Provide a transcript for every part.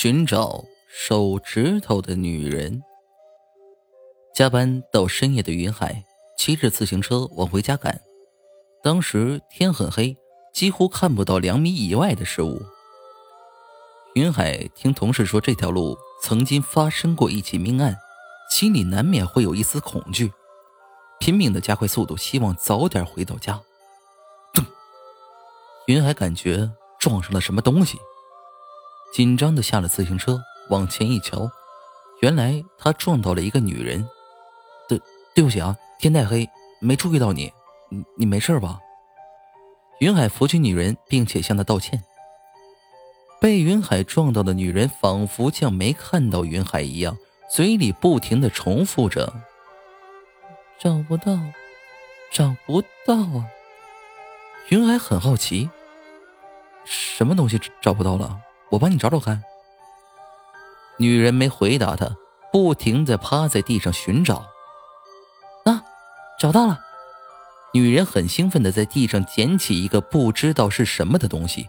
寻找手指头的女人。加班到深夜的云海骑着自行车往回家赶，当时天很黑，几乎看不到两米以外的事物。云海听同事说这条路曾经发生过一起命案，心里难免会有一丝恐惧，拼命的加快速度，希望早点回到家。噔，云海感觉撞上了什么东西。紧张的下了自行车，往前一瞧，原来他撞到了一个女人。对，对不起啊，天太黑，没注意到你，你你没事吧？云海扶起女人，并且向她道歉。被云海撞到的女人仿佛像没看到云海一样，嘴里不停的重复着：“找不到，找不到啊！”云海很好奇，什么东西找不到了？我帮你找找看。女人没回答他，不停的趴在地上寻找。啊，找到了！女人很兴奋的在地上捡起一个不知道是什么的东西。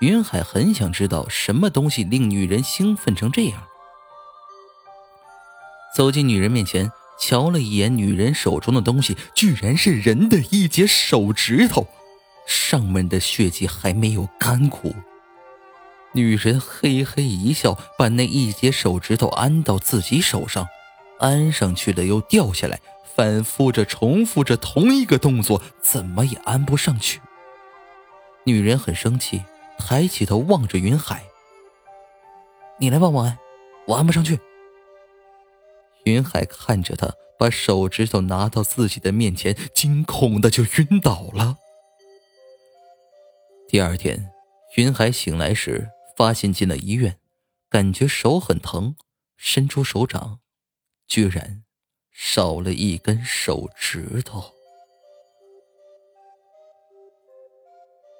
云海很想知道什么东西令女人兴奋成这样。走进女人面前，瞧了一眼女人手中的东西，居然是人的一截手指头，上面的血迹还没有干枯。女人嘿嘿一笑，把那一截手指头安到自己手上，安上去了又掉下来，反复着重复着同一个动作，怎么也安不上去。女人很生气，抬起头望着云海：“你来帮我安，我安不上去。”云海看着他，把手指头拿到自己的面前，惊恐的就晕倒了。第二天，云海醒来时。发现进了医院，感觉手很疼，伸出手掌，居然少了一根手指头。